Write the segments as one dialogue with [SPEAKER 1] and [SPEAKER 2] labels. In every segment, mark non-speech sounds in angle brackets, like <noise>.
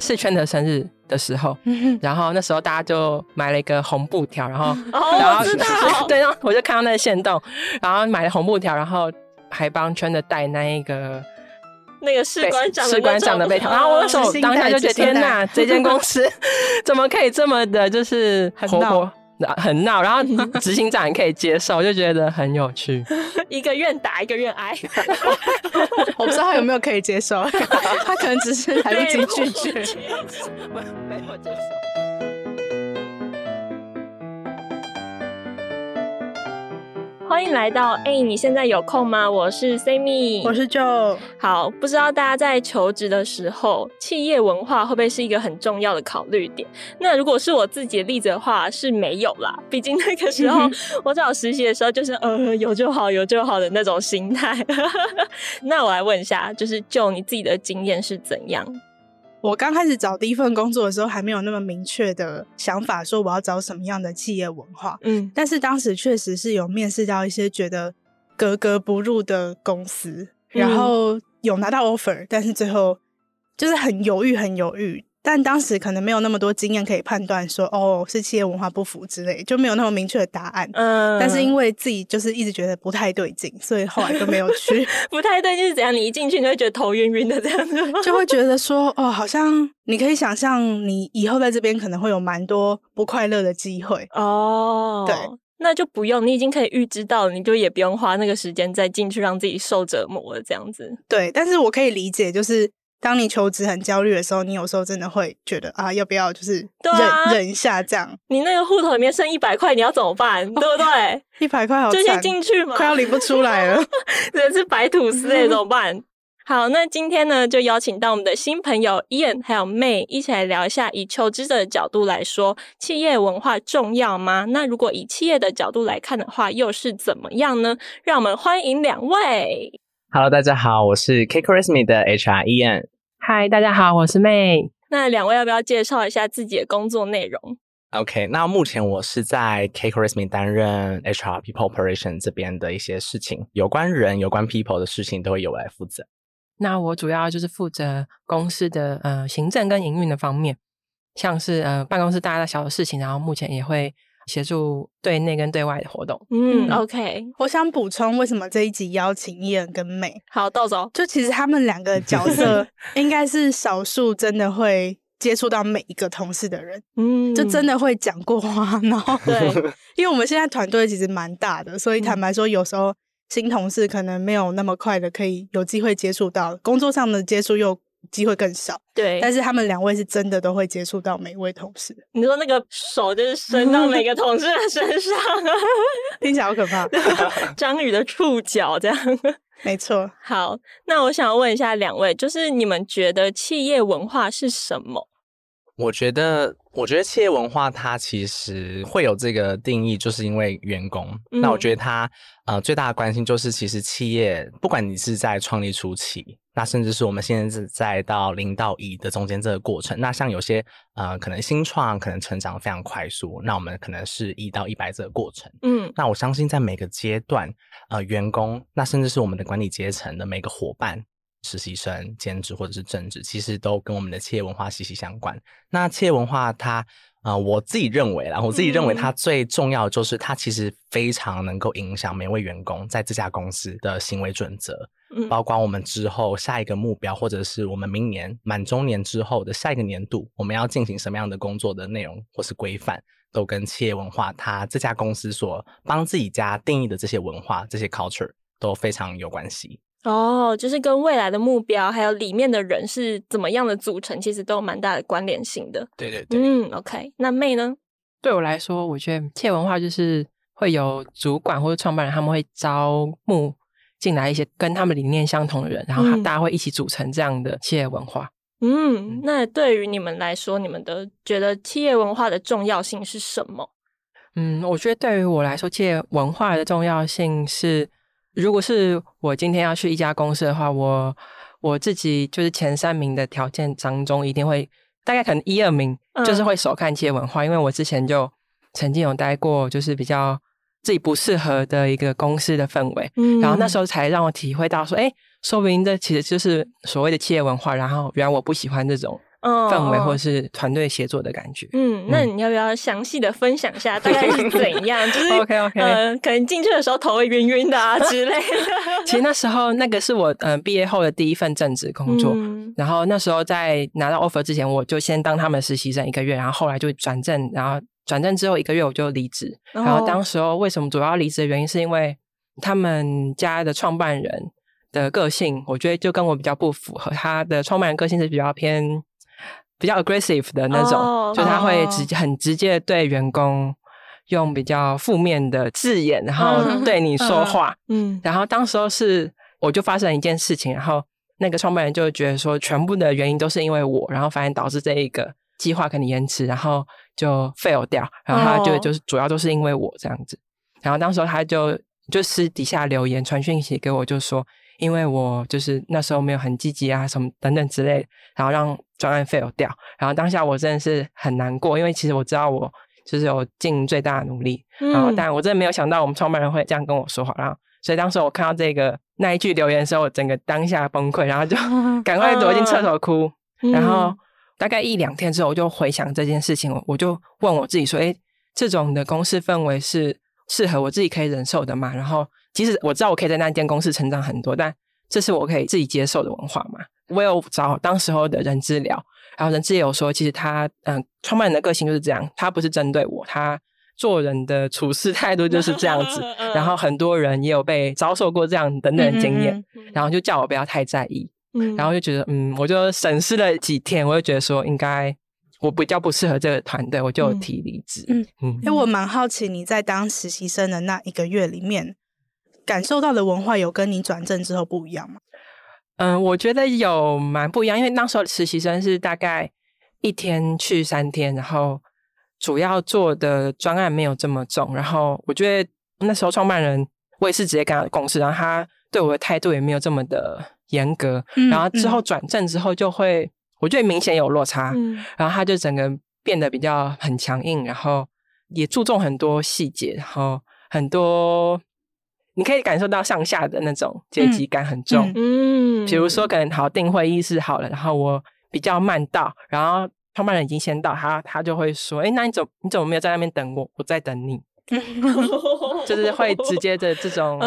[SPEAKER 1] 世圈的生日的时候，然后那时候大家就买了一个红布条，然后，
[SPEAKER 2] 哦、
[SPEAKER 1] 然后
[SPEAKER 2] 知道。<laughs>
[SPEAKER 1] 对，然后我就看到那个线洞，然后买了红布条，然后还帮圈的带那一个
[SPEAKER 2] 那个士官长
[SPEAKER 1] 士官长的背条，然后我那时候当下就觉得天哪，这间公司 <laughs> 怎么可以这么的，就是很活泼。很闹，然后 <laughs> 执行长可以接受，就觉得很有趣。<laughs>
[SPEAKER 2] 一个愿打，一个愿挨。<laughs>
[SPEAKER 3] 我不知道他有没有可以接受，他可能只是来不及拒绝。
[SPEAKER 1] 没有接受。
[SPEAKER 2] 欢迎来到哎、欸，你现在有空吗？我是 Sammy，
[SPEAKER 3] 我是 Joe。
[SPEAKER 2] 好，不知道大家在求职的时候，企业文化会不会是一个很重要的考虑点？那如果是我自己的例子的话，是没有啦。毕竟那个时候我找实习的时候，就是呃有就好，有就好的那种心态。<laughs> 那我来问一下，就是 Joe 你自己的经验是怎样？
[SPEAKER 3] 我刚开始找第一份工作的时候，还没有那么明确的想法，说我要找什么样的企业文化。
[SPEAKER 2] 嗯，
[SPEAKER 3] 但是当时确实是有面试到一些觉得格格不入的公司，然后有拿到 offer，但是最后就是很犹豫，很犹豫。但当时可能没有那么多经验可以判断说，哦，是企业文化不符之类，就没有那么明确的答案。
[SPEAKER 2] 嗯，
[SPEAKER 3] 但是因为自己就是一直觉得不太对劲，所以后来就没有去。<laughs>
[SPEAKER 2] 不太对劲是怎样？你一进去你会觉得头晕晕的这样子吗？<laughs>
[SPEAKER 3] 就会觉得说，哦，好像你可以想象，你以后在这边可能会有蛮多不快乐的机会。
[SPEAKER 2] 哦，
[SPEAKER 3] 对，
[SPEAKER 2] 那就不用，你已经可以预知到，你就也不用花那个时间再进去让自己受折磨了这样子。
[SPEAKER 3] 对，但是我可以理解，就是。当你求职很焦虑的时候，你有时候真的会觉得啊，要不要就是忍、啊、忍一下这样？
[SPEAKER 2] 你那个户头里面剩一百块，你要怎么办？哦、对不对？<laughs>
[SPEAKER 3] 一百块好，
[SPEAKER 2] 就先进去嘛，
[SPEAKER 3] 快要领不出来了，<laughs>
[SPEAKER 2] 真是白吐司哎，<laughs> 怎么办？好，那今天呢，就邀请到我们的新朋友 Ian 还有 May 一起来聊一下，以求职者的角度来说，企业文化重要吗？那如果以企业的角度来看的话，又是怎么样呢？让我们欢迎两位。
[SPEAKER 4] Hello，大家好，我是 CakeResume 的 HR Ian。
[SPEAKER 1] Hi，大家好，我是 May。
[SPEAKER 2] 那两位要不要介绍一下自己的工作内容
[SPEAKER 4] ？OK，那目前我是在 CakeResume 担任 HR People Operation 这边的一些事情，有关人、有关 People 的事情都会由我来负责。
[SPEAKER 1] 那我主要就是负责公司的呃行政跟营运的方面，像是呃办公室大大小小的事情，然后目前也会。协助对内跟对外的活动。
[SPEAKER 2] 嗯，OK。
[SPEAKER 3] 我想补充，为什么这一集邀请 Ian 跟 May？
[SPEAKER 2] 好，豆总。
[SPEAKER 3] 就其实他们两个角色，<laughs> 应该是少数真的会接触到每一个同事的人。嗯，就真的会讲过话。然后，
[SPEAKER 2] 对，
[SPEAKER 3] 因为我们现在团队其实蛮大的，所以坦白说，有时候新同事可能没有那么快的可以有机会接触到，工作上的接触又。机会更少，
[SPEAKER 2] 对，
[SPEAKER 3] 但是他们两位是真的都会接触到每一位同事。
[SPEAKER 2] 你说那个手就是伸到每个同事的身上，<laughs>
[SPEAKER 3] 听起来好可怕。<laughs>
[SPEAKER 2] 章鱼的触角这样，
[SPEAKER 3] 没错。
[SPEAKER 2] 好，那我想问一下两位，就是你们觉得企业文化是什么？
[SPEAKER 4] 我觉得，我觉得企业文化它其实会有这个定义，就是因为员工。嗯、那我觉得它呃最大的关心就是，其实企业不管你是在创立初期，那甚至是我们现在是在到零到一的中间这个过程。那像有些呃可能新创可能成长非常快速，那我们可能是一到一百这个过程。
[SPEAKER 2] 嗯，
[SPEAKER 4] 那我相信在每个阶段，呃，员工那甚至是我们的管理阶层的每个伙伴。实习生、兼职或者是正职，其实都跟我们的企业文化息息相关。那企业文化它，它呃，我自己认为啦，我自己认为它最重要的就是它其实非常能够影响每位员工在这家公司的行为准则，嗯，包括我们之后下一个目标，或者是我们明年满周年之后的下一个年度，我们要进行什么样的工作的内容或是规范，都跟企业文化它这家公司所帮自己家定义的这些文化、这些 culture 都非常有关系。
[SPEAKER 2] 哦，就是跟未来的目标，还有里面的人是怎么样的组成，其实都有蛮大的关联性的。
[SPEAKER 4] 对对对，
[SPEAKER 2] 嗯，OK。那 May 呢？
[SPEAKER 1] 对我来说，我觉得企业文化就是会有主管或者创办人，他们会招募进来一些跟他们理念相同的人，然后大家会一起组成这样的企业文化。
[SPEAKER 2] 嗯，那对于你们来说，你们的觉得企业文化的重要性是什么？
[SPEAKER 1] 嗯，我觉得对于我来说，企业文化的重要性是。如果是我今天要去一家公司的话，我我自己就是前三名的条件当中，一定会大概可能一二名就是会首看企业文化，嗯，因为我之前就曾经有待过，就是比较自己不适合的一个公司的氛围，嗯，然后那时候才让我体会到说，哎，说不定这其实就是所谓的企业文化，然后原来我不喜欢这种氛围，或者是团队协作的感觉。
[SPEAKER 2] 嗯，那你要不要详细的分享一下大概是怎样？<laughs> 就是
[SPEAKER 1] OK OK，
[SPEAKER 2] 呃，可能进去的时候头会晕晕的啊 <laughs> 之类的。
[SPEAKER 1] 其实那时候那个是我嗯、呃、毕业后的第一份正职工作，嗯、然后那时候在拿到 offer 之前，我就先当他们实习生一个月，然后后来就转正，然后转正之后一个月我就离职。然后当时候为什么主要离职的原因，是因为他们家的创办人。的个性，我觉得就跟我比较不符合。他的创办人个性是比较偏比较 aggressive 的那种，oh, 就他会直、oh. 很直接对员工用比较负面的字眼，然后对你说话。嗯，uh, uh, 然后当时候是我就发生了一件事情，然后那个创办人就觉得说，全部的原因都是因为我，然后反而导致这一个计划可能延迟，然后就 fail 掉，然后他就就是主要都是因为我这样子。然后当时候他就就私底下留言传讯息给我，就说。因为我就是那时候没有很积极啊，什么等等之类，然后让专案 fail 掉，然后当下我真的是很难过，因为其实我知道我就是有尽最大的努力，嗯、然后但我真的没有想到我们创办人会这样跟我说话，然后所以当时我看到这个那一句留言的时候，我整个当下崩溃，然后就 <laughs> 赶快躲进厕所哭，嗯、然后大概一两天之后，我就回想这件事情，我就问我自己说，哎，这种的公司氛围是适合我自己可以忍受的吗？然后。其实我知道我可以在那间公司成长很多，但这是我可以自己接受的文化嘛。我有找当时候的人资聊，然后人资也有说，其实他嗯，创办人的个性就是这样，他不是针对我，他做人的处事态度就是这样子。<laughs> 然后很多人也有被遭受过这样等等的经验，然后就叫我不要太在意。然后就觉得嗯，我就审视了几天，我就觉得说应该我比较不适合这个团队，我就提离职。嗯嗯，
[SPEAKER 3] 因为我蛮好奇你在当实习生的那一个月里面。感受到的文化有跟你转正之后不一样吗？
[SPEAKER 1] 嗯，我觉得有蛮不一样，因为那时候实习生是大概一天去三天，然后主要做的专案没有这么重。然后我觉得那时候创办人我也是直接跟他共事，然后他对我的态度也没有这么的严格。嗯、然后之后转正之后就会，我觉得明显有落差。嗯、然后他就整个变得比较很强硬，然后也注重很多细节，然后很多。你可以感受到上下的那种阶级感很重，嗯，比如说可能好定会议室好了，然后我比较慢到，然后创办人已经先到，他他就会说，哎、欸，那你怎你怎么没有在那边等我？我在等你，<laughs> 就是会直接的这种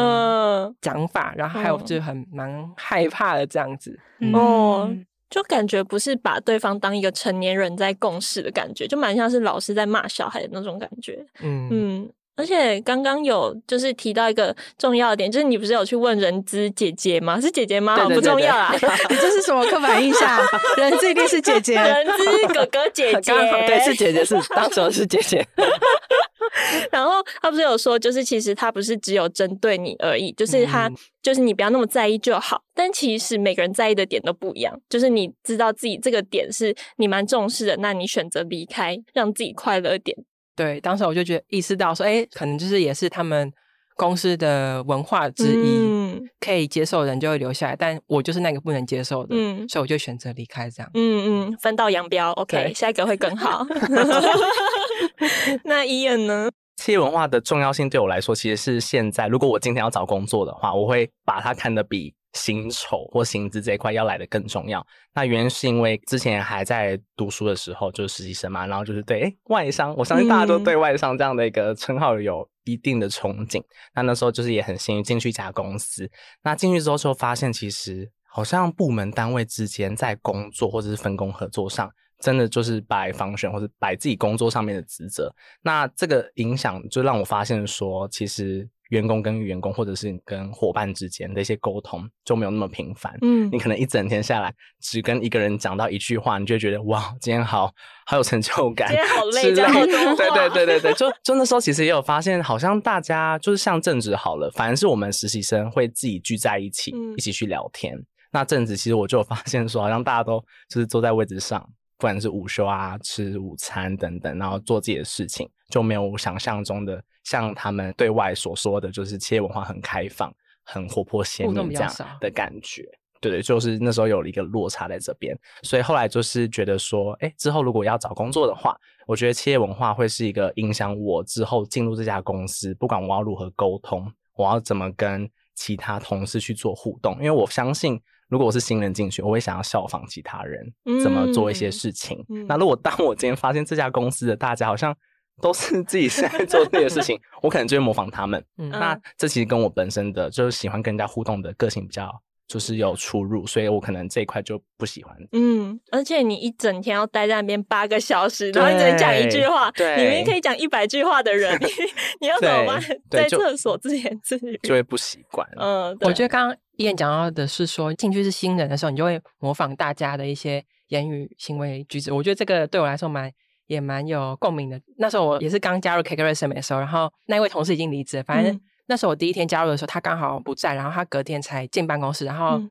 [SPEAKER 1] 讲法，然后还有就很蛮害怕的这样子，
[SPEAKER 2] 哦，就感觉不是把对方当一个成年人在共事的感觉，就蛮像是老师在骂小孩的那种感觉，嗯。嗯。而且刚刚有就是提到一个重要的点，就是你不是有去问人资姐姐吗？是姐姐吗？对对对对，不重要啦，<laughs>
[SPEAKER 3] 你这是什么刻板印象？<laughs> 人资一定是姐姐，
[SPEAKER 2] 人资哥哥姐 <laughs> 姐，
[SPEAKER 1] 对，是姐姐，是当时是姐姐。
[SPEAKER 2] 然后他不是有说，就是其实他不是只有针对你而已，就是他就是你不要那么在意就好。但其实每个人在意的点都不一样，就是你知道自己这个点是你蛮重视的，那你选择离开，让自己快乐点。
[SPEAKER 1] 对，当时我就觉得意识到说，哎，可能就是也是他们公司的文化之一，嗯、可以接受的人就会留下来，但我就是那个不能接受的，嗯、所以我就选择离开这样。
[SPEAKER 2] 嗯嗯，分道扬镳，OK，下一个会更好。<laughs> 那 Ian 呢？
[SPEAKER 4] 企业文化的重要性对我来说，其实是现在，如果我今天要找工作的话，我会把它看得比。薪酬或薪资这一块要来的更重要。那原因是因为之前还在读书的时候就是实习生嘛，然后就是对诶外商，我相信大家都对外商这样的一个称号有一定的憧憬。嗯、那那时候就是也很幸运进去一家公司。那进去之后就发现，其实好像部门单位之间在工作或者是分工合作上，真的就是摆 function 或者摆自己工作上面的职责。那这个影响就让我发现说，其实。员工跟员工，或者是跟伙伴之间的一些沟通就没有那么频繁。嗯，你可能一整天下来只跟一个人讲到一句话，你就会觉得哇，今天好好有成就感，
[SPEAKER 2] 今天好累，讲好多。
[SPEAKER 4] 对对对对对，<laughs> 就就那时候其实也有发现，好像大家就是像正职好了，反而是我们实习生会自己聚在一起，嗯、一起去聊天。那正职其实我就有发现说，好像大家都就是坐在位置上。不管是午休啊、吃午餐等等，然后做自己的事情，就没有想象中的像他们对外所说的，就是企业文化很开放、很活泼鲜明这样的感觉。对对，就是那时候有了一个落差在这边，所以后来就是觉得说，哎，之后如果要找工作的话，我觉得企业文化会是一个影响我之后进入这家公司，不管我要如何沟通，我要怎么跟其他同事去做互动，因为我相信。如果我是新人进去，我会想要效仿其他人怎么做一些事情。
[SPEAKER 2] 嗯、
[SPEAKER 4] 那如果当我今天发现这家公司的大家好像都是自己在做自己的事情，<laughs> 我可能就会模仿他们。
[SPEAKER 1] 嗯、
[SPEAKER 4] 那这其实跟我本身的就是喜欢跟人家互动的个性比较就是有出入，所以我可能这一块就不喜欢。
[SPEAKER 2] 嗯，而且你一整天要待在那边八个小时，然后你只能讲一句话，
[SPEAKER 4] 对，
[SPEAKER 2] 你明明可以讲一百句话的人，你 <laughs> 你要怎么办？在厕所自言自语，
[SPEAKER 4] 就会不习惯。
[SPEAKER 2] 嗯，
[SPEAKER 1] 我觉得刚刚一言讲到的是说，进去是新人的时候，你就会模仿大家的一些言语、行为、举止。我觉得这个对我来说蛮也蛮有共鸣的。那时候我也是刚加入 CakeResume 的时候，然后那位同事已经离职了，反正、嗯。那时候我第一天加入的时候，他刚好不在，然后他隔天才进办公室，然后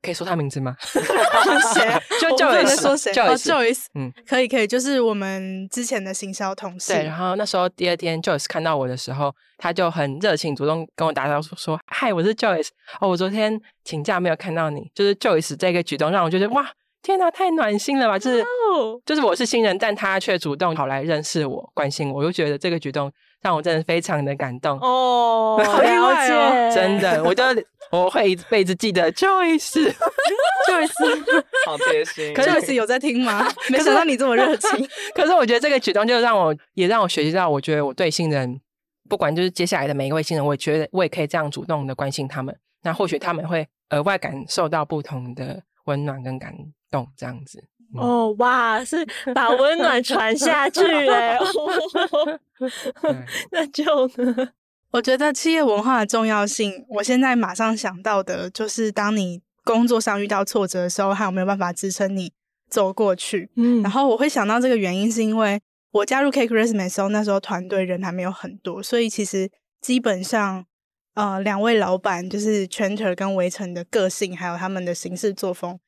[SPEAKER 1] 可以说他名字吗？<laughs>
[SPEAKER 3] 谁？<laughs> 就 Joyce 说谁
[SPEAKER 1] ？Joyce，
[SPEAKER 3] 嗯，可以可以，就是我们之前的行销同事。
[SPEAKER 1] 对，然后那时候第二天 Joyce 看到我的时候，他就很热情，主动跟我打招呼说：“嗨，我是 Joyce。哦，我昨天请假没有看到你。”就是 Joyce 这个举动让我觉得哇，天哪，太暖心了吧！就是、oh. 就是我是新人，但他却主动跑来认识我、关心我，我就觉得这个举动。让我真的非常的感动
[SPEAKER 2] 哦，<laughs> 好了解，<laughs>
[SPEAKER 1] 真的，我就 <laughs> 我会一辈子记得 Joyce，Joyce，
[SPEAKER 4] 好贴心。
[SPEAKER 3] 可是 Joyce 有在听吗？没想到你这么热情。
[SPEAKER 1] 可是我觉得这个举动就让我也让我学习到，我觉得我对新人，不管就是接下来的每一位新人，我也觉得我也可以这样主动的关心他们，那或许他们会额外感受到不同的温暖跟感动，这样子。
[SPEAKER 2] 哦，哇，是把温暖传下去哎 <laughs> <laughs> 那就呢？
[SPEAKER 3] 我觉得企业文化的重要性，我现在马上想到的就是，当你工作上遇到挫折的时候，还有没有办法支撑你走过去？嗯，然后我会想到这个原因，是因为我加入 CakeResume 的时候，那时候团队人还没有很多，所以其实基本上，呃，两位老板就是 Chanter 跟围城的个性，还有他们的行事作风。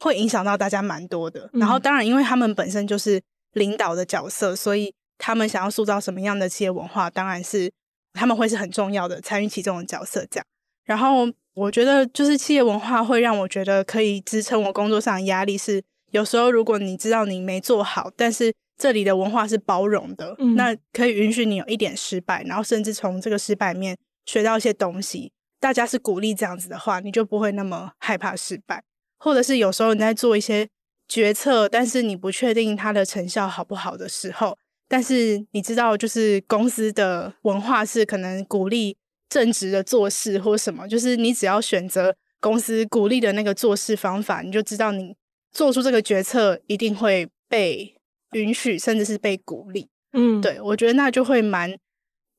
[SPEAKER 3] 会影响到大家蛮多的，然后当然，因为他们本身就是领导的角色，所以他们想要塑造什么样的企业文化，当然是他们会是很重要的参与其中的角色。这样，然后我觉得就是企业文化会让我觉得可以支撑我工作上的压力。是有时候如果你知道你没做好，但是这里的文化是包容的，嗯，那可以允许你有一点失败，然后甚至从这个失败里面学到一些东西。大家是鼓励这样子的话，你就不会那么害怕失败。或者是有时候你在做一些决策，但是你不确定它的成效好不好的时候，但是你知道，就是公司的文化是可能鼓励正直的做事或什么，就是你只要选择公司鼓励的那个做事方法，你就知道你做出这个决策一定会被允许，甚至是被鼓励。嗯，对，我觉得那就会蛮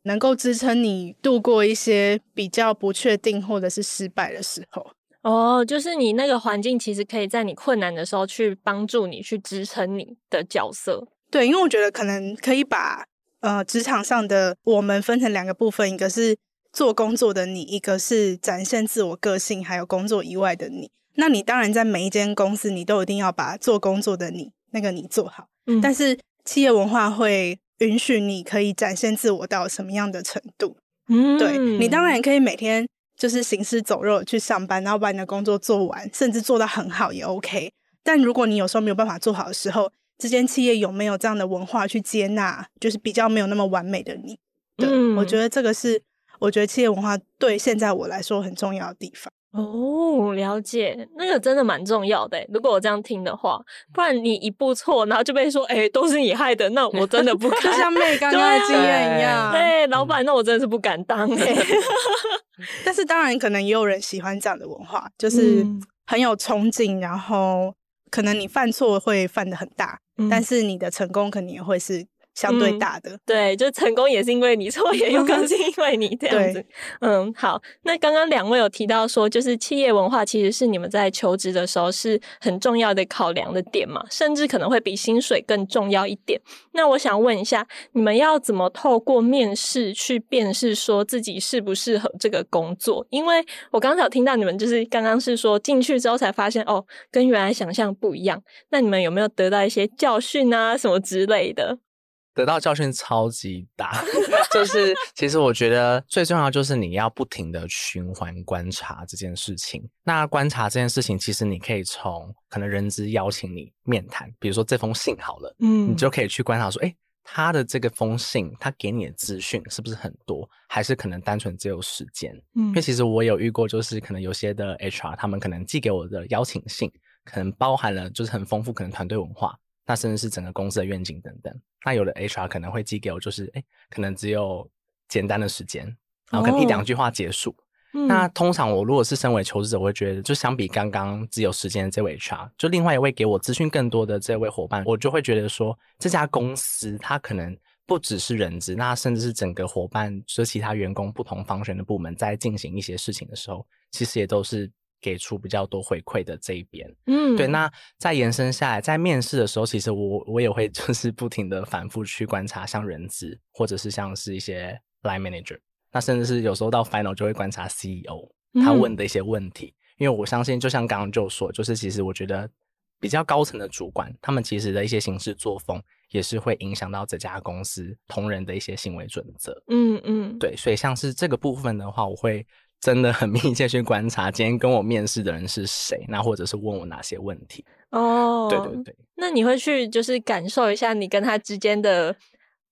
[SPEAKER 3] 能够支撑你度过一些比较不确定或者是失败的时候。
[SPEAKER 2] 哦，就是你那个环境，其实可以在你困难的时候去帮助你，去支撑你的角色。
[SPEAKER 3] 对，因为我觉得可能可以把呃职场上的我们分成两个部分，一个是做工作的你，一个是展现自我个性还有工作以外的你。那你当然在每一间公司，你都一定要把做工作的你那个你做好。嗯，但是企业文化会允许你可以展现自我到什么样的程度？嗯，对，你当然可以每天。就是行尸走肉去上班，然后把你的工作做完，甚至做到很好也 OK。但如果你有时候没有办法做好的时候，这间企业有没有这样的文化去接纳，就是比较没有那么完美的你？对，嗯，我觉得这个是我觉得企业文化对现在我来说很重要的地方。
[SPEAKER 2] 哦，了解，那个真的蛮重要的。如果我这样听的话，不然你一步错，然后就被说，哎，都是你害的，那我真的不 <laughs> 敢。
[SPEAKER 3] 就像妹刚刚的经验一样，
[SPEAKER 2] 哎，老板，那我真的是不敢当哎。<laughs> <laughs>
[SPEAKER 3] 但是当然，可能也有人喜欢这样的文化，就是很有憧憬，然后可能你犯错会犯的很大，嗯，但是你的成功肯定也会是。相对大的，
[SPEAKER 2] 嗯，对，就成功也是因为你，错也有可能是因为你这 <laughs> 样子。嗯，好，那刚刚两位有提到说，就是企业文化其实是你们在求职的时候是很重要的考量的点嘛，甚至可能会比薪水更重要一点。那我想问一下，你们要怎么透过面试去辨识说自己适不适合这个工作？因为我刚才有听到你们就是刚刚是说进去之后才发现哦，跟原来想象不一样。那你们有没有得到一些教训啊，什么之类的？
[SPEAKER 4] 得到教训超级大，<laughs> 就是其实我觉得最重要就是你要不停的循环观察这件事情。那观察这件事情，其实你可以从可能人资邀请你面谈，比如说这封信好了，嗯，你就可以去观察说，哎，他的这个封信，他给你的资讯是不是很多，还是可能单纯只有时间？嗯，因为其实我有遇过，就是可能有些的 HR 他们可能寄给我的邀请信，可能包含了就是很丰富，可能团队文化，那甚至是整个公司的愿景等等。那有的 HR 可能会寄给我，就是哎，可能只有简单的时间，然后可能一两句话结束。那通常我如果是身为求职者，我会觉得，就相比刚刚只有时间的这位 HR，就另外一位给我资讯更多的这位伙伴，我就会觉得说，这家公司它可能不只是人资，那甚至是整个伙伴，就其他员工不同方选的部门在进行一些事情的时候，其实也都是给出比较多回馈的这一边。嗯，对。那再延伸下来，在面试的时候，其实我我也会 <laughs> 就是不停的反复去观察，像人资或者是像是一些 line manager。那甚至是有时候到 final 就会观察 CEO 他问的一些问题，嗯、因为我相信，就像刚刚就说，就是其实我觉得比较高层的主管，他们其实的一些行事作风也是会影响到这家公司同仁的一些行为准则。嗯嗯，对，所以像是这个部分的话，我会真的很密切去观察今天跟我面试的人是谁，那或者是问我哪些问题。哦，对对对，
[SPEAKER 2] 那你会去就是感受一下你跟他之间的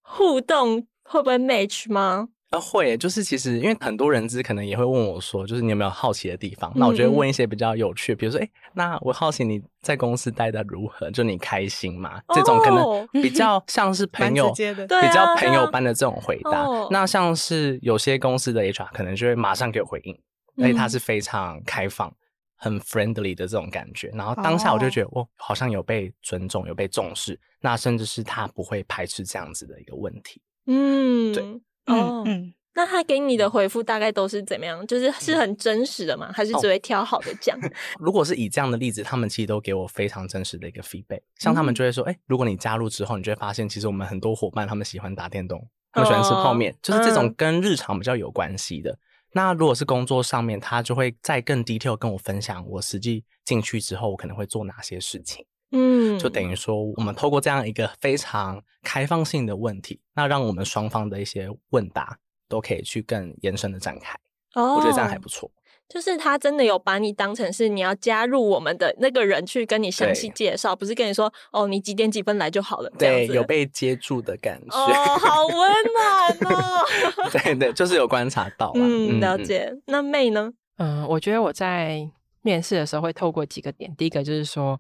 [SPEAKER 2] 互动会不会 match 吗？
[SPEAKER 4] 啊，会，就是其实因为很多人资可能也会问我说，就是你有没有好奇的地方？嗯、那我觉得问一些比较有趣，比如说，哎，那我好奇你在公司待的如何？就你开心吗？哦、这种可能比较像是朋友，比较朋友般的这种回答。啊、那像是有些公司的 HR 可能就会马上给我回应，而且他是非常开放、很 friendly 的这种感觉。然后当下我就觉得，哦，好像有被尊重，有被重视。那甚至是他不会排斥这样子的一个问题。嗯，对。
[SPEAKER 2] 哦，嗯，那他给你的回复大概都是怎么样？就是是很真实的吗？还是只会挑好的讲？
[SPEAKER 4] 哦，<laughs> 如果是以这样的例子，他们其实都给我非常真实的一个 feedback。像他们就会说，哎、欸，如果你加入之后，你就会发现，其实我们很多伙伴他们喜欢打电动，他们喜欢吃泡面，哦、就是这种跟日常比较有关系的。嗯、那如果是工作上面，他就会再更 detail 跟我分享，我实际进去之后，我可能会做哪些事情。嗯，就等于说，我们透过这样一个非常开放性的问题，那让我们双方的一些问答都可以去更延伸的展开。哦，我觉得这样还不错。
[SPEAKER 2] 就是他真的有把你当成是你要加入我们的那个人去跟你详细介绍，不是跟你说哦，你几点几分来就好了。
[SPEAKER 4] 对，有被接住的感觉。
[SPEAKER 2] 哦，好温暖哦。<laughs>
[SPEAKER 4] 对对，就是有观察到。
[SPEAKER 2] 嗯，了解。嗯、那 May 呢？
[SPEAKER 1] 嗯，我觉得我在面试的时候会透过几个点，第一个就是说。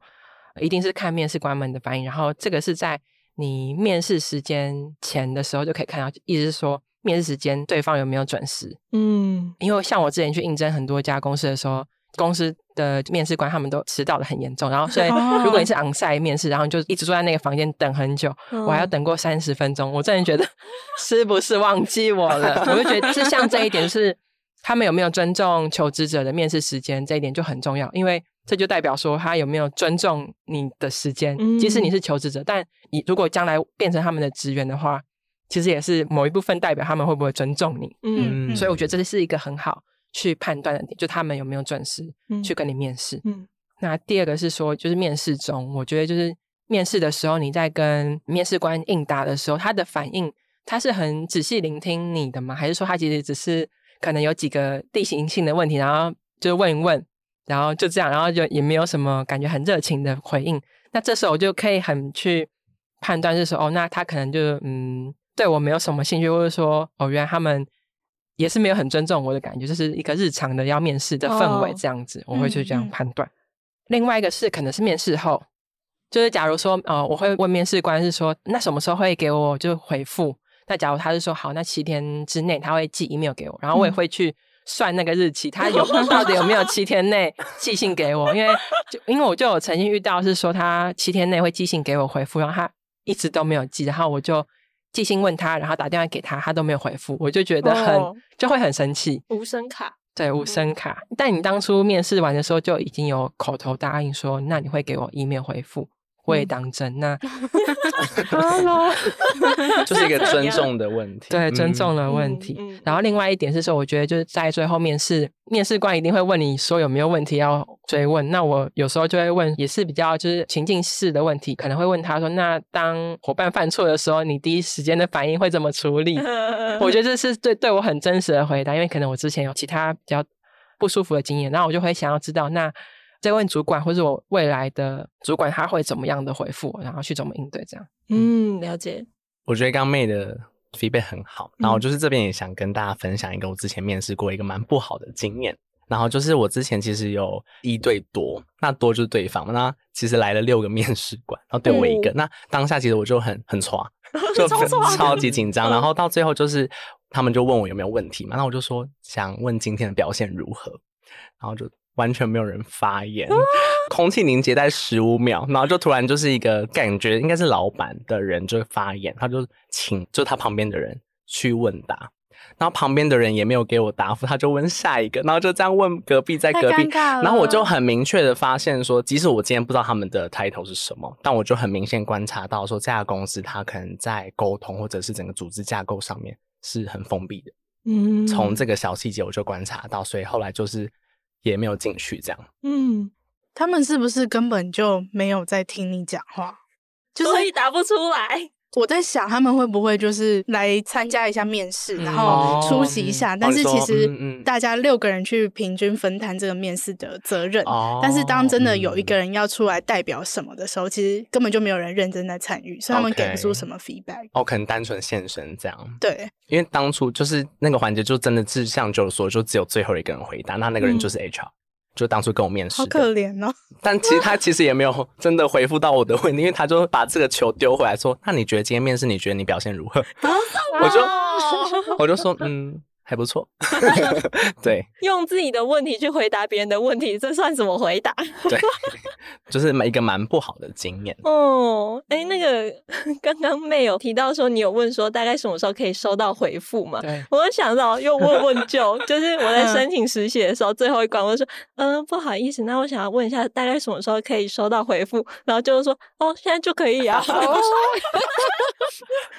[SPEAKER 1] 一定是看面试官们的反应，然后这个是在你面试时间前的时候就可以看到，意思是说面试时间对方有没有准时。嗯，因为像我之前去应征很多家公司的时候，公司的面试官他们都迟到的很严重，然后所以如果你是 onsite 面试，然后你就一直坐在那个房间等很久，我还要等过三十分钟，我真的觉得 <laughs> 是不是忘记我了？<laughs> 我就觉得是像这一点是他们有没有尊重求职者的面试时间，这一点就很重要，因为。这就代表说他有没有尊重你的时间，即使你是求职者，但你如果将来变成他们的职员的话，其实也是某一部分代表他们会不会尊重你。嗯，所以我觉得这是一个很好去判断的点，就他们有没有准时去跟你面试。嗯，那第二个是说，就是面试中，我觉得就是面试的时候，你在跟面试官应答的时候，他的反应他是很仔细聆听你的吗？还是说他其实只是可能有几个例行性的问题，然后就问一问？然后就这样，然后就也没有什么感觉很热情的回应。那这时候我就可以很去判断，就是说，哦，那他可能就嗯，对我没有什么兴趣，或者说，哦，原来他们也是没有很尊重我的感觉，就是一个日常的要面试的氛围这样子，哦、我会去这样判断。嗯嗯、另外一个是可能是面试后，就是假如说，哦、呃，我会问面试官是说，那什么时候会给我就回复？那假如他是说好，那七天之内他会寄 email 给我，然后我也会去。嗯算那个日期，他有到底有没有七天内寄信给我？因为就因为我就有曾经遇到是说他七天内会寄信给我回复，然后他一直都没有寄，然后我就寄信问他，然后打电话给他，他都没有回复，我就觉得很、哦、就会很生气。
[SPEAKER 2] 无声卡，
[SPEAKER 1] 对，无声卡。嗯、但你当初面试完的时候就已经有口头答应说，那你会给我 email 回复。我也当真，那 <laughs> <laughs>
[SPEAKER 4] 就是一个尊重的问题，
[SPEAKER 1] 对，尊重的问题。然后另外一点是说，我觉得就是在最后面试，面试官一定会问你说有没有问题要追问。那我有时候就会问，也是比较就是情境式的问题，可能会问他说：“那当伙伴犯错的时候，你第一时间的反应会怎么处理？” <laughs> 我觉得这是对对我很真实的回答，因为可能我之前有其他比较不舒服的经验，然后我就会想要知道那。再问主管或者我未来的主管，他会怎么样的回复，然后去怎么应对这样。
[SPEAKER 2] 嗯，了解。
[SPEAKER 4] 我觉得刚妹的 feedback 很好，然后就是这边也想跟大家分享一个我之前面试过一个蛮不好的经验。然后就是我之前其实有一对多，那多就是对方，那其实来了六个面试官，然后对我一个，嗯、那当下其实我就很很挫，<laughs> 就超级紧张。<laughs> 然后到最后就是他们就问我有没有问题嘛，那我就说想问今天的表现如何，然后就完全没有人发言，空气凝结在十五秒，然后就突然就是一个感觉应该是老板的人就发言，他就请就他旁边的人去问答。然后旁边的人也没有给我答复，他就问下一个，然后就这样问隔壁，在隔壁，然后我就很明确的发现说，即使我今天不知道他们的 title 是什么，但我就很明显观察到说，这家公司它可能在沟通或者是整个组织架构上面是很封闭的。嗯，从这个小细节我就观察到，所以后来就是也没有进去这样。
[SPEAKER 3] 嗯，他们是不是根本就没有在听你讲话，
[SPEAKER 2] 就是所以答不出来？
[SPEAKER 3] 我在想他们会不会就是来参加一下面试，嗯、然后出席一下，嗯、但是其实大家六个人去平均分摊这个面试的责任。哦、但是当真的有一个人要出来代表什么的时候，嗯、其实根本就没有人认真在参与，所以他们给不出什么 feedback。
[SPEAKER 4] 哦，可能单纯现身这样。
[SPEAKER 3] 对，
[SPEAKER 4] 因为当初就是那个环节，就真的志向就是说，就只有最后一个人回答，那那个人就是 HR。嗯就当初跟我面试，
[SPEAKER 3] 好可怜哦。
[SPEAKER 4] 但其实他其实也没有真的回复到我的问题，因为他就把这个球丢回来说：“那你觉得今天面试，你觉得你表现如何？”我就我就说：“嗯。”还不错，<laughs> 对，
[SPEAKER 2] 用自己的问题去回答别人的问题，这算什么回答？
[SPEAKER 4] 对，<laughs> 就是一个蛮不好的经验。
[SPEAKER 2] 哦，哎、欸，那个刚刚妹有提到说，你有问说大概什么时候可以收到回复吗？
[SPEAKER 4] 对，
[SPEAKER 2] 我就想到又问问就，<laughs> 就是我在申请实习的时候最后一关，我就说，嗯、呃，不好意思，那我想要问一下，大概什么时候可以收到回复？然后就是说，哦，现在就可以啊。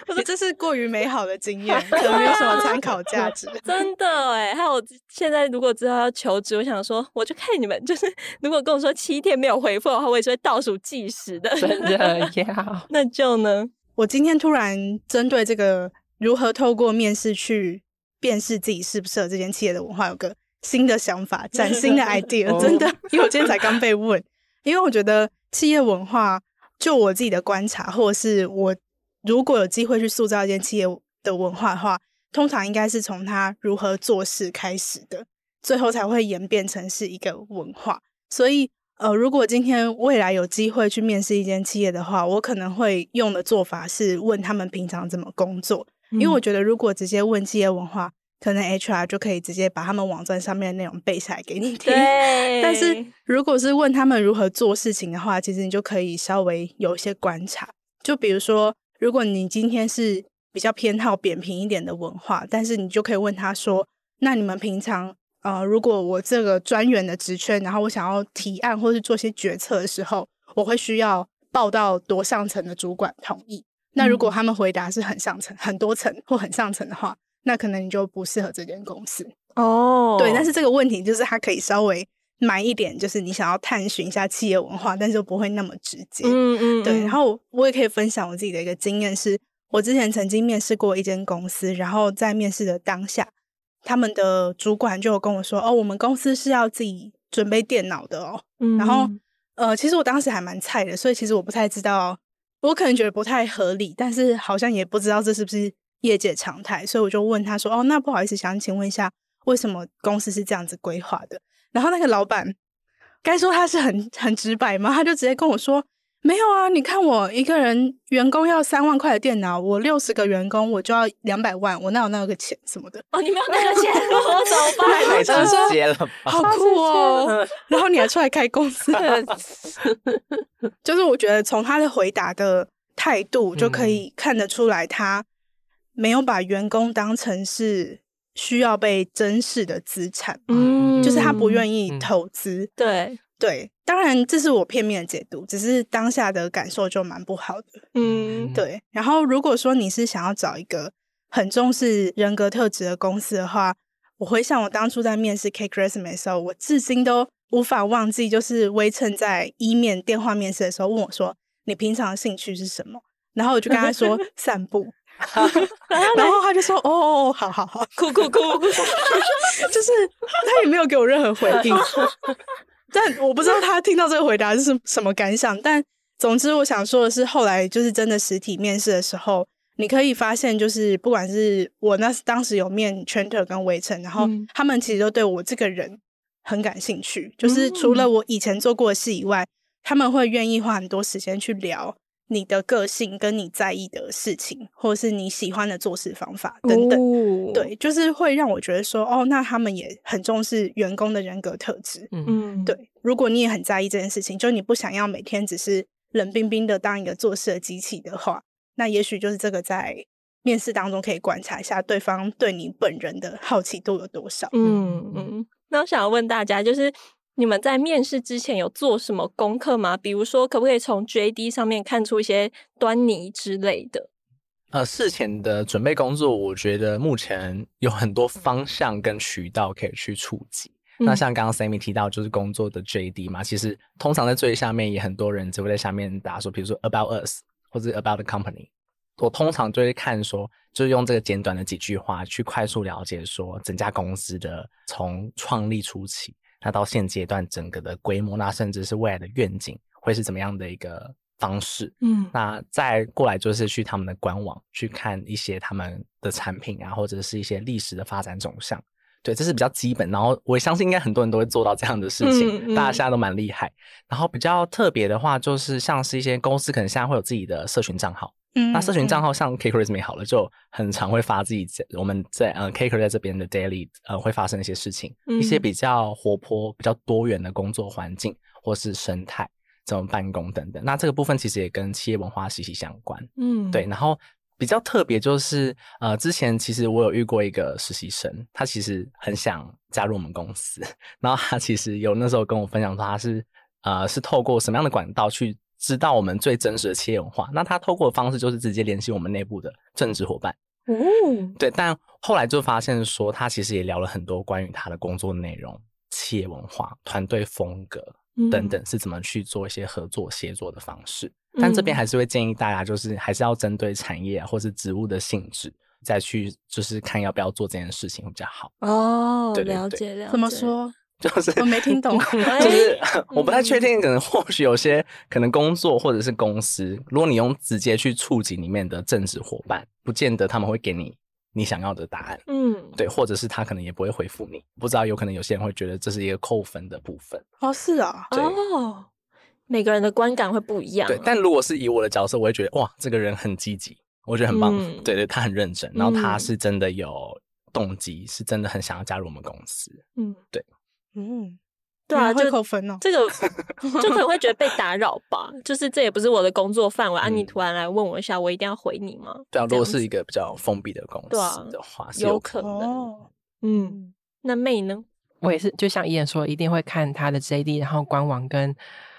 [SPEAKER 3] 我说，这是过于美好的经验，可能没有什么参考价值。
[SPEAKER 2] 真的哎，还有现在如果知道要求职，我想说，我就看你们，就是如果跟我说七天没有回复的话，我也是会倒数计时的。
[SPEAKER 1] 真的呀？<laughs>
[SPEAKER 2] 那就呢？
[SPEAKER 3] 我今天突然针对这个如何透过面试去辨识自己适不适合这间企业的文化，有个新的想法，崭新的 <laughs> idea。真的，因为我今天才刚被问，因为我觉得企业文化，就我自己的观察，或者是我如果有机会去塑造一间企业的文化的话。通常应该是从他如何做事开始的，最后才会演变成是一个文化。所以，呃，如果今天未来有机会去面试一间企业的话，我可能会用的做法是问他们平常怎么工作，嗯、因为我觉得如果直接问企业文化，可能 HR 就可以直接把他们网站上面的内容背下来给你听。
[SPEAKER 2] 对
[SPEAKER 3] 但是如果是问他们如何做事情的话，其实你就可以稍微有一些观察。就比如说，如果你今天是比较偏好扁平一点的文化，但是你就可以问他说：“那你们平常呃，如果我这个专员的职权，然后我想要提案或是做些决策的时候，我会需要报到多上层的主管同意？那如果他们回答是很上层、很多层或很上层的话，那可能你就不适合这间公司哦。对，但是这个问题就是它可以稍微埋一点，就是你想要探寻一下企业文化，但是又不会那么直接。嗯，嗯嗯，对。然后我也可以分享我自己的一个经验是。我之前曾经面试过一间公司，然后在面试的当下，他们的主管就有跟我说：“哦，我们公司是要自己准备电脑的哦。嗯”然后，呃，其实我当时还蛮菜的，所以其实我不太知道，我可能觉得不太合理，但是好像也不知道这是不是业界常态，所以我就问他说：“哦，那不好意思，想请问一下，为什么公司是这样子规划的？”然后那个老板，该说他是很很直白吗？他就直接跟我说。没有啊，你看我一个人员工要三万块的电脑，我六十个员工我就要两百万，我哪有那个钱什么的？
[SPEAKER 2] 哦，你没有那个钱，我怎么办？<laughs>
[SPEAKER 4] 太直接了吧，<laughs>
[SPEAKER 3] 好酷哦！然后你还出来开公司，就是我觉得从他的回答的态度就可以看得出来，他没有把员工当成是需要被珍视的资产，嗯，就是他不愿意投资，
[SPEAKER 2] 嗯、对。
[SPEAKER 3] 对，当然这是我片面的解读，只是当下的感受就蛮不好的。嗯，对。然后如果说你是想要找一个很重视人格特质的公司的话，我回想我当初在面试 Cake Resume 的时候，我至今都无法忘记，就是微称在一面电话面试的时候问我说：“你平常的兴趣是什么？”然后我就跟他说：<laughs> “散步。<laughs> ”然后他就说：“哦哦哦，好好好，
[SPEAKER 2] 酷酷酷。” <laughs>
[SPEAKER 3] 就是他也没有给我任何回应。但我不知道他听到这个回答是什么感想。但总之，我想说的是，后来就是真的实体面试的时候，你可以发现，就是不管是我那当时有面 Chandler 跟围城，然后他们其实都对我这个人很感兴趣。嗯、就是除了我以前做过的事以外，他们会愿意花很多时间去聊你的个性跟你在意的事情，或者是你喜欢的做事方法等等。哦、对，就是会让我觉得说，哦，那他们也很重视员工的人格特质。嗯，对。如果你也很在意这件事情，就你不想要每天只是冷冰冰的当一个做事的机器的话。那也许就是这个，在面试当中可以观察一下对方对你本人的好奇度有多少。
[SPEAKER 2] 嗯嗯。那我想要问大家，就是你们在面试之前有做什么功课吗？比如说，可不可以从 JD 上面看出一些端倪之类的？
[SPEAKER 4] 呃，事前的准备工作，我觉得目前有很多方向跟渠道可以去触及。嗯、那像刚刚 Sammy 提到，就是工作的 JD 嘛，其实通常在最下面也很多人只会在下面打说，比如说 About Us。或者 about the company，我通常就会看说，就是用这个简短的几句话去快速了解说整家公司的从创立初期，那到现阶段整个的规模，那甚至是未来的愿景会是怎么样的一个方式。嗯，那再过来就是去他们的官网去看一些他们的产品啊，或者是一些历史的发展走向。对，这是比较基本，然后我相信应该很多人都会做到这样的事情，嗯嗯、大家现在都蛮厉害。然后比较特别的话，就是像是一些公司可能现在会有自己的社群账号，嗯，那社群账号像 Kakerisme 好了，就很常会发自己在我们在呃 Kaker 在这边的 Daily 呃会发生一些事情，嗯、一些比较活泼、比较多元的工作环境或是生态，怎么办公等等。那这个部分其实也跟企业文化息息相关，嗯，对，然后。比较特别就是，呃，之前其实我有遇过一个实习生，他其实很想加入我们公司，<laughs> 然后他其实有那时候跟我分享说，他是呃是透过什么样的管道去知道我们最真实的企业文化。那他透过的方式就是直接联系我们内部的政治伙伴，嗯，对。但后来就发现说，他其实也聊了很多关于他的工作内容、企业文化、团队风格等等，是怎么去做一些合作协作的方式。但这边还是会建议大家，就是还是要针对产业啊，或是职务的性质，再去就是看要不要做这件事情会比较好。
[SPEAKER 2] 哦，对，了解了解。
[SPEAKER 3] 怎么说？
[SPEAKER 4] 就是
[SPEAKER 3] 我没听懂，<laughs>
[SPEAKER 4] 就是我不太确定，可能或许有些可能工作或者是公司，如果你用直接去触及里面的正职伙伴，不见得他们会给你你想要的答案。嗯，对，或者是他可能也不会回复你，不知道有可能有些人会觉得这是一个扣分的部分。
[SPEAKER 3] 哦，是啊，
[SPEAKER 2] 对哦。每个人的观感会不一样。
[SPEAKER 4] 对，但如果是以我的角色，我会觉得哇，这个人很积极，我觉得很棒。嗯、对对，他很认真，然后他是真的有动机，嗯、是真的很想要加入我们公司。嗯，对，
[SPEAKER 3] 嗯，对啊，就扣分哦。
[SPEAKER 2] 这个 <laughs> 就可能会觉得被打扰吧，就是这也不是我的工作范围啊，你突然来问我一下，我一定要回你吗？
[SPEAKER 4] 对啊，如果是一个比较封闭的公司的话，啊、有可能。
[SPEAKER 2] 可能哦、嗯，那 May 呢？
[SPEAKER 1] 我也是，就像伊人说，一定会看他的 JD，然后官网跟。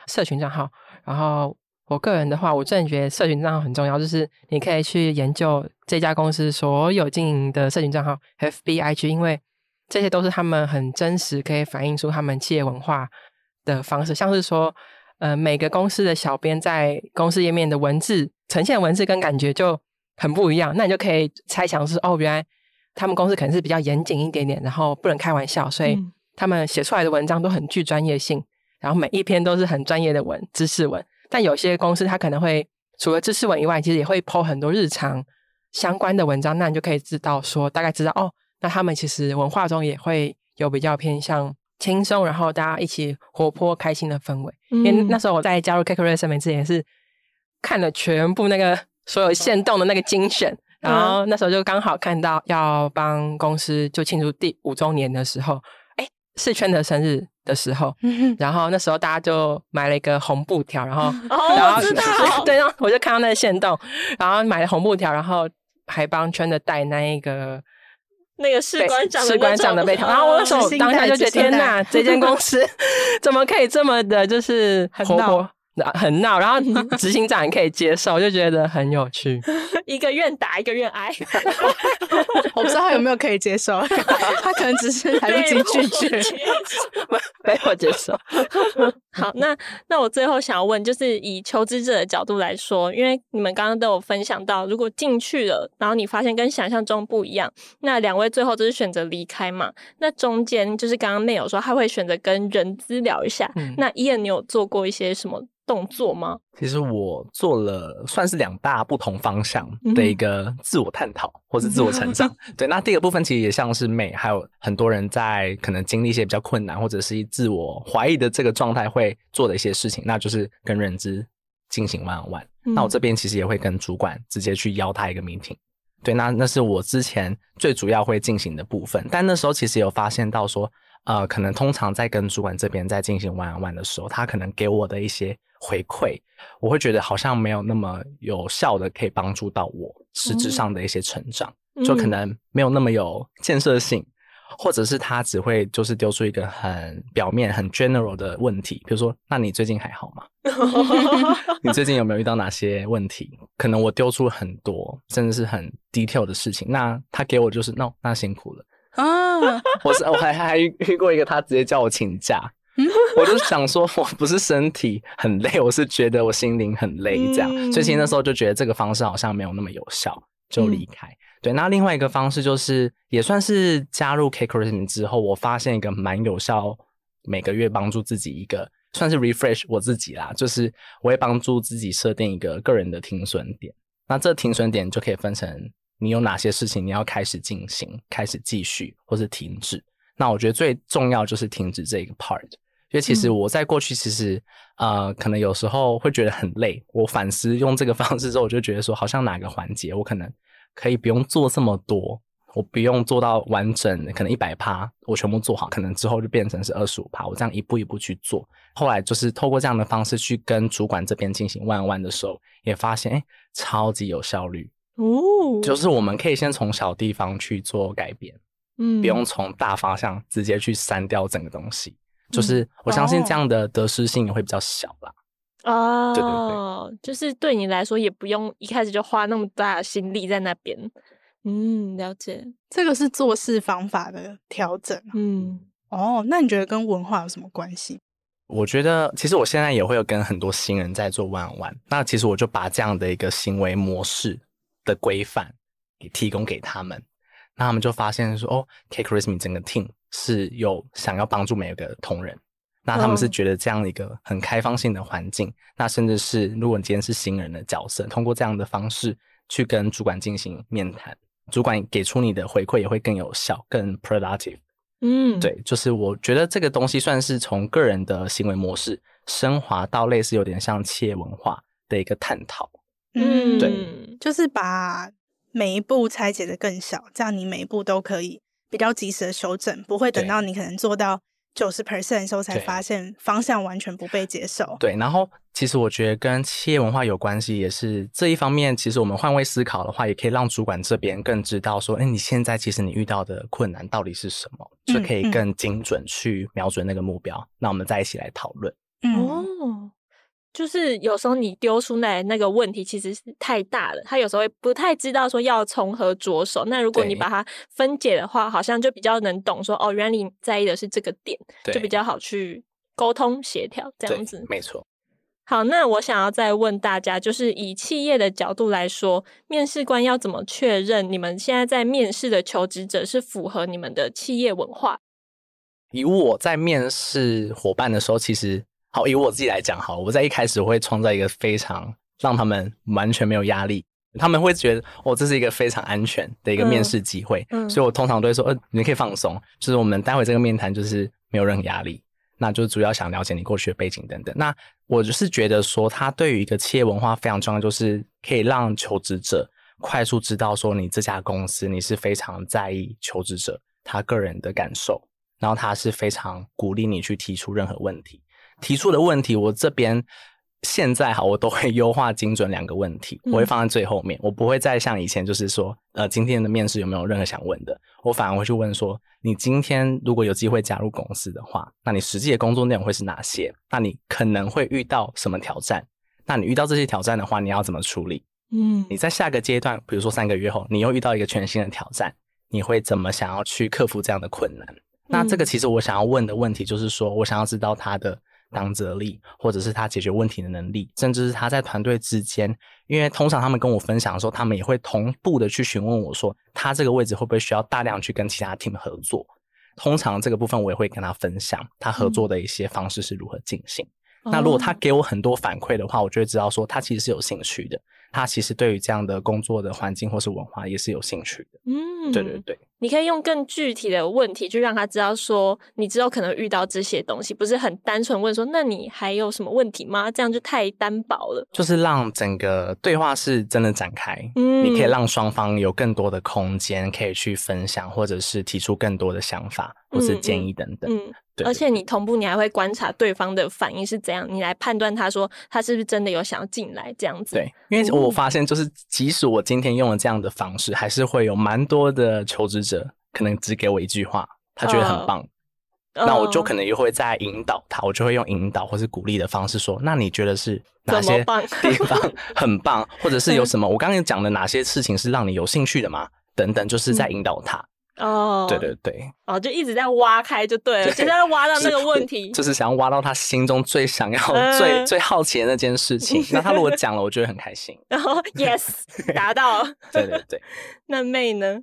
[SPEAKER 1] 社群账号，然后我个人的话，我真的觉得社群账号很重要，就是你可以去研究这家公司所有经营的社群账号，FB、IG，因为这些都是他们很真实，可以反映出他们企业文化的方式。像是说，呃，每个公司的小编在公司页面的文字呈现文字跟感觉就很不一样，那你就可以猜想是哦，原来他们公司可能是比较严谨一点点，然后不能开玩笑，所以他们写出来的文章都很具专业性。然后每一篇都是很专业的文，知识文。但有些公司它可能会除了知识文以外，其实也会 po 很多日常相关的文章。那你就可以知道说，大概知道哦，那他们其实文化中也会有比较偏向轻松，然后大家一起活泼开心的氛围。嗯、因为那时候我在加入 CakeResume 之前是看了全部那个所有限动的那个精选，然后那时候就刚好看到要帮公司就庆祝第五周年的时候，哎，是圈的生日。的时候，然后那时候大家就买了一个红布条，然后，
[SPEAKER 2] 哦、
[SPEAKER 1] 然
[SPEAKER 2] 后 <laughs>
[SPEAKER 1] 对，然后我就看到那个限动，然后买了红布条，然后还帮圈的带那一个
[SPEAKER 2] 那个士官长
[SPEAKER 1] 士官长的背条，然后我那时候当下就觉得天哪，这间公司 <laughs> 怎么可以这么的，就是活泼。很闹，然后 <laughs> 执行长也可以接受，我就觉得很有趣。
[SPEAKER 2] 一个愿打，一个愿挨。<laughs> <laughs>
[SPEAKER 3] 我不知道他有没有可以接受，他可能只是来不及拒绝，
[SPEAKER 1] 没有接受。
[SPEAKER 2] 好，那那我最后想要问，就是以求职者的角度来说，因为你们刚刚都有分享到，如果进去了，然后你发现跟想象中不一样，那两位最后都是选择离开嘛？那中间就是刚刚 May 有说他会选择跟人资聊一下，嗯、那 Ian 你有做过一些什么？动作吗？
[SPEAKER 4] 其实我做了算是两大不同方向的一个自我探讨或是自我成长。<laughs> 对，那第一个部分其实也像是 May，还有很多人在可能经历一些比较困难或者是自我怀疑的这个状态会做的一些事情，那就是跟认知进行 one on one。那我这边其实也会跟主管直接去邀他一个 meeting。对，那那是我之前最主要会进行的部分。但那时候其实有发现到说，呃，可能通常在跟主管这边在进行 one on one 的时候，他可能给我的一些回馈，我会觉得好像没有那么有效的可以帮助到我实质上的一些成长，嗯、就可能没有那么有建设性。或者是他只会就是丢出一个很表面、很 general 的问题，比如说，那你最近还好吗？<laughs> 你最近有没有遇到哪些问题？可能我丢出很多，甚至是很 detail 的事情，那他给我就是，no，那辛苦了啊！<laughs> 我是我还还遇过一个，他直接叫我请假，我就想说，我不是身体很累，我是觉得我心灵很累这样，所以其实那时候就觉得这个方式好像没有那么有效，就离开。嗯对，那另外一个方式就是，也算是加入 CakeRhythm 之后，我发现一个蛮有效，每个月帮助自己一个，算是 refresh 我自己啦，就是我会帮助自己设定一个个人的停损点。那这停损点就可以分成你有哪些事情你要开始进行、开始继续或是停止。那我觉得最重要就是停止这个 part，因为其实我在过去其实呃，可能有时候会觉得很累。我反思用这个方式之后，我就觉得说，好像哪个环节我可能。可以不用做这么多，我不用做到完整，可能一百趴我全部做好，可能之后就变成是二十五趴，我这样一步一步去做。后来就是透过这样的方式去跟主管这边进行 one on one 的时候，也发现哎，超级有效率哦。就是我们可以先从小地方去做改变，嗯，不用从大方向直接去删掉整个东西。就是我相信这样的得失心也会比较小啦。
[SPEAKER 2] 哦，对对对，就是对你来说也不用一开始就花那么大的心力在那边。嗯，了解，
[SPEAKER 3] 这个是做事方法的调整。嗯，哦，那你觉得跟文化有什么关系？
[SPEAKER 4] 我觉得其实我现在也会有跟很多新人在做 one on one，那其实我就把这样的一个行为模式的规范给提供给他们，那他们就发现说，哦，CakeRhythm 整个 team 是有想要帮助每一个同仁。那他们是觉得这样一个很开放性的环境，嗯、那甚至是如果你今天是新人的角色，通过这样的方式去跟主管进行面谈，主管给出你的回馈也会更有效、更 productive。嗯，对，就是我觉得这个东西算是从个人的行为模式升华到类似有点像企业文化的一个探讨。
[SPEAKER 3] 嗯，对，就是把每一步拆解的更小，这样你每一步都可以比较及时的修正，不会等到你可能做到。九十 percent 的时候才发现方向完全不被接受。
[SPEAKER 4] 对，然后其实我觉得跟企业文化有关系，也是这一方面。其实我们换位思考的话，也可以让主管这边更知道说，哎，你现在其实你遇到的困难到底是什么，就可以更精准去瞄准那个目标。嗯嗯、那我们再一起来讨论。
[SPEAKER 2] 哦。就是有时候你丢出来那个问题其实是太大了，他有时候会不太知道说要从何着手。那如果你把它分解的话，好像就比较能懂说哦，原来你在意的是这个点，就比较好去沟通协调这样子。
[SPEAKER 4] 没错。
[SPEAKER 2] 好，那我想要再问大家，就是以企业的角度来说，面试官要怎么确认你们现在在面试的求职者是符合你们的企业文化？
[SPEAKER 4] 以我在面试伙伴的时候，其实。好，以我自己来讲，好，我在一开始我会创造一个非常让他们完全没有压力，他们会觉得哦，这是一个非常安全的一个面试机会，嗯，所以我通常都会说，呃，你可以放松，就是我们待会这个面谈就是没有任何压力，那就主要想了解你过去的背景等等。那我就是觉得说，他对于一个企业文化非常重要，就是可以让求职者快速知道说，你这家公司你是非常在意求职者他个人的感受，然后他是非常鼓励你去提出任何问题。提出的问题，我这边现在好，我都会优化精准两个问题，我会放在最后面，我不会再像以前就是说，呃，今天的面试有没有任何想问的，我反而会去问说，你今天如果有机会加入公司的话，那你实际的工作内容会是哪些？那你可能会遇到什么挑战？那你遇到这些挑战的话，你要怎么处理？嗯，你在下个阶段，比如说三个月后，你又遇到一个全新的挑战，你会怎么想要去克服这样的困难？那这个其实我想要问的问题就是说，我想要知道他的。当责力，或者是他解决问题的能力，甚至是他在团队之间，因为通常他们跟我分享的时候，他们也会同步的去询问我说，他这个位置会不会需要大量去跟其他 team 合作？通常这个部分我也会跟他分享，他合作的一些方式是如何进行。嗯、那如果他给我很多反馈的话，我就会知道说他其实是有兴趣的，他其实对于这样的工作的环境或是文化也是有兴趣的。嗯，对对对。
[SPEAKER 2] 你可以用更具体的问题去让他知道说，你之后可能遇到这些东西，不是很单纯问说，那你还有什么问题吗？这样就太单薄了。
[SPEAKER 4] 就是让整个对话是真的展开，嗯，你可以让双方有更多的空间可以去分享，或者是提出更多的想法或是建议等等。嗯，嗯对。
[SPEAKER 2] 而且你同步，你还会观察对方的反应是怎样，你来判断他说他是不是真的有想要进来这样子。
[SPEAKER 4] 对，因为我发现就是，即使我今天用了这样的方式，还是会有蛮多的求职者。可能只给我一句话，他觉得很棒，uh, 那我就可能又会再引导他，我就会用引导或是鼓励的方式说：“那你觉得是哪些地方 <laughs> 很棒，或者是有什么？我刚刚讲的哪些事情是让你有兴趣的吗？等等，就是在引导他。哦、uh, 对对对，
[SPEAKER 2] 哦，就一直在挖开就对了，就在挖到 <laughs> 那个问题，<laughs>
[SPEAKER 4] 就是想要挖到他心中最想要、最、uh, 最好奇的那件事情。那他如果讲了，我觉得很开心。然后
[SPEAKER 2] Yes，达到
[SPEAKER 4] 对对，
[SPEAKER 2] 那妹呢？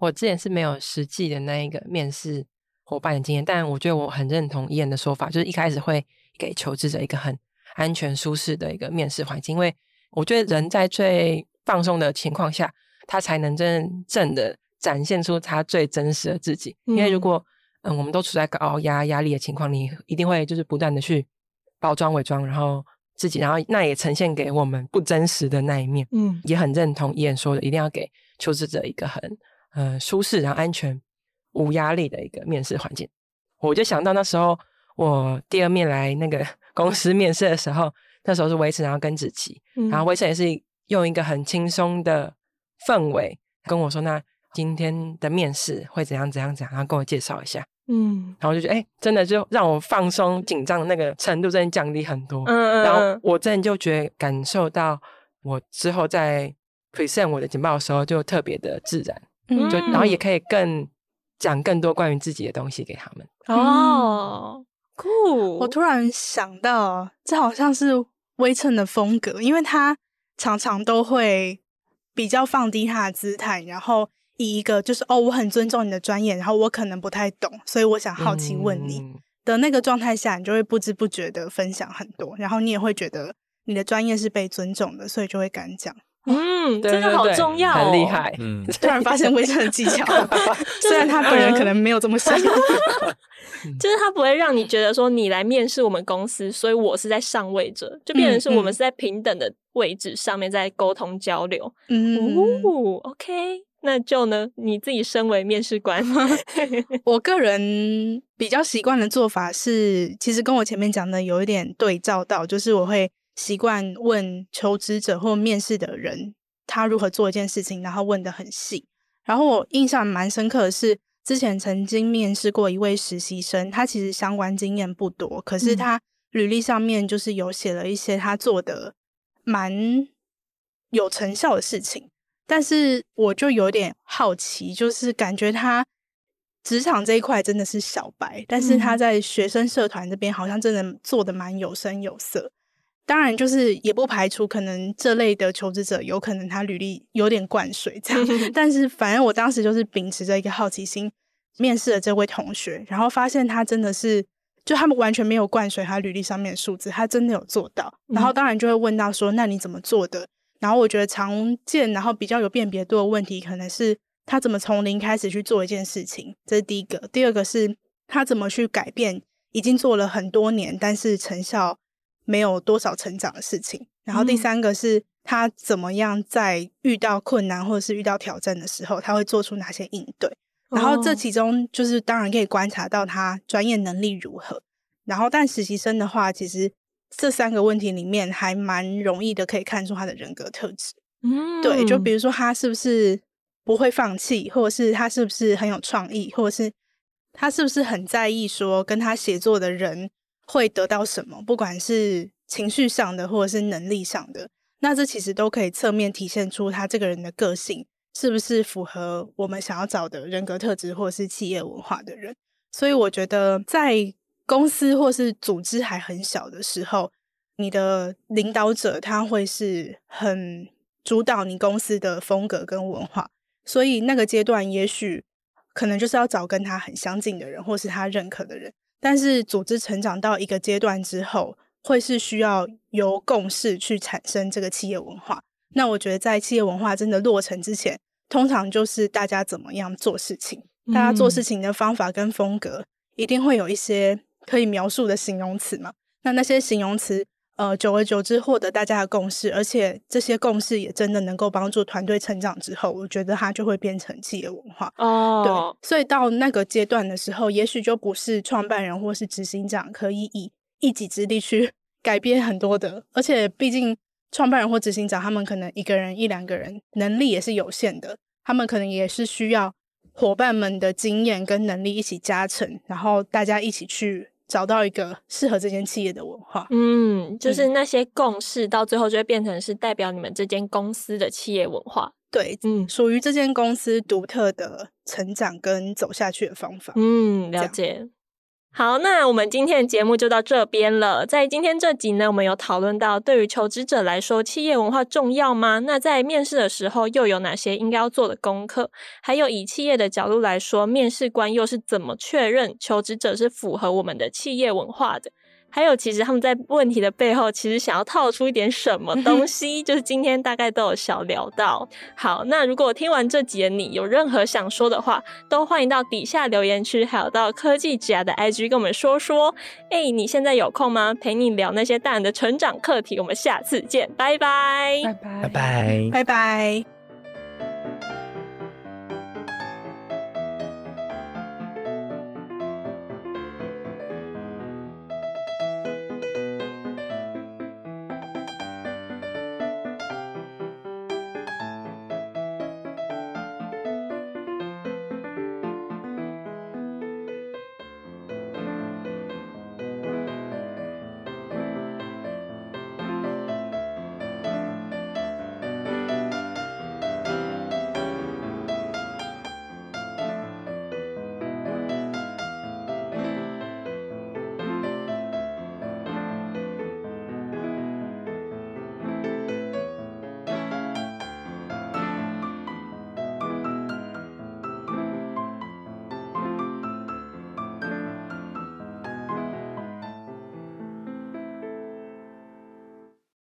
[SPEAKER 1] 我之前是没有实际的那一个面试伙伴的经验，但我觉得我很认同 Ian 的说法，就是一开始会给求职者一个很安全、舒适的一个面试环境，因为我觉得人在最放松的情况下，他才能真正的展现出他最真实的自己。嗯、因为如果嗯我们都处在高压压力的情况，你一定会就是不断的去包装伪装，然后自己，然后那也呈现给我们不真实的那一面。嗯，也很认同 Ian 说的，一定要给求职者一个很。呃，舒适然后安全、无压力的一个面试环境，我就想到那时候我第二面来那个 <laughs> 公司面试的时候，那时候是维辰，然后跟子琪，嗯、然后维辰也是用一个很轻松的氛围跟我说：“那今天的面试会怎样怎样怎样？”然后跟我介绍一下，嗯，然后我就觉得，哎、欸，真的就让我放松紧张的那个程度真的降低很多，嗯嗯，然后我真的就觉得感受到我之后在 present 我的简报的时候就特别的自然。就然后也可以更讲更多关于自己的东西给他们
[SPEAKER 2] 哦，酷！
[SPEAKER 3] 我突然想到，这好像是威称的风格，因为他常常都会比较放低他的姿态，然后以一个就是哦，我很尊重你的专业，然后我可能不太懂，所以我想好奇问你的那个状态下，你就会不知不觉的分享很多，然后你也会觉觉得你的专业是被尊重的，所以就会敢讲。
[SPEAKER 2] 嗯，真的好重要，
[SPEAKER 1] 很厉害。
[SPEAKER 3] 嗯，<laughs> 突然发现微生的技巧，<laughs> 虽然他本人可能没有这么想，<laughs>
[SPEAKER 2] 就是他不会让你觉得说你来面试我们公司，所以我是在上位者，就变成是我们是在平等的位置上面在沟通交流。嗯，OK，那就呢，你自己身为面试官，
[SPEAKER 3] 我个人比较习惯的做法是，其实跟我前面讲的有一点对照到，就是我会。习惯问求职者或面试的人，他如何做一件事情，然后问的很细。然后我印象蛮深刻的是，之前曾经面试过一位实习生，他其实相关经验不多，可是他履历上面就是有写了一些他做的蛮有成效的事情。但是我就有点好奇，就是感觉他职场这一块真的是小白，但是他在学生社团这边好像真的做的蛮有声有色。当然，就是也不排除可能这类的求职者有可能他履历有点灌水这样，<laughs> 但是反正我当时就是秉持着一个好奇心面试了这位同学，然后发现他真的是就他们完全没有灌水他履历上面的数字，他真的有做到。然后当然就会问到说，那你怎么做的？然后我觉得常见然后比较有辨别度的问题，可能是他怎么从零开始去做一件事情，这是第一个。第二个是他怎么去改变已经做了很多年，但是成效。没有多少成长的事情，然后第三个是他怎么样在遇到困难或者是遇到挑战的时候，他会做出哪些应对。然后这其中就是当然可以观察到他专业能力如何。然后但实习生的话，其实这三个问题里面还蛮容易的，可以看出他的人格特质。嗯，对，就比如说他是不是不会放弃，或者是他是不是很有创意，或者是他是不是很在意说跟他协作的人。会得到什么？不管是情绪上的，或者是能力上的，那这其实都可以侧面体现出他这个人的个性是不是符合我们想要找的人格特质，或者是企业文化的人。所以我觉得，在公司或是组织还很小的时候，你的领导者他会是很主导你公司的风格跟文化。所以那个阶段，也许可能就是要找跟他很相近的人，或是他认可的人。但是组织成长到一个阶段之后，会是需要由共识去产生这个企业文化。那我觉得在企业文化真的落成之前，通常就是大家怎么样做事情，大家做事情的方法跟风格，一定会有一些可以描述的形容词嘛。那那些形容词。呃，久而久之获得大家的共识，而且这些共识也真的能够帮助团队成长之后，我觉得它就会变成企业文化。哦，对，所以到那个阶段的时候，也许就不是创办人或是执行长可以以一己之力去 <laughs> 改变很多的，而且毕竟创办人或执行长他们可能一个人一两个人能力也是有限的，他们可能也是需要伙伴们的经验跟能力一起加成，然后大家一起去。找到一个适合这间企业的文化，
[SPEAKER 2] 嗯，就是那些共识，到最后就会变成是代表你们这间公司的企业文化，
[SPEAKER 3] 对，嗯，属于这间公司独特的成长跟走下去的方法，
[SPEAKER 2] 嗯，了解。好，那我们今天的节目就到这边了。在今天这集呢，我们有讨论到对于求职者来说，企业文化重要吗？那在面试的时候又有哪些应该要做的功课？还有以企业的角度来说，面试官又是怎么确认求职者是符合我们的企业文化的？还有，其实他们在问题的背后，其实想要套出一点什么东西，就是今天大概都有小聊到。好，那如果听完这集的你有任何想说的话，都欢迎到底下留言区，还有到科技之涯的 IG 跟我们说说。哎、欸，你现在有空吗？陪你聊那些大人的成长课题。我们下次见，拜拜，
[SPEAKER 4] 拜拜，拜拜，
[SPEAKER 3] 拜拜。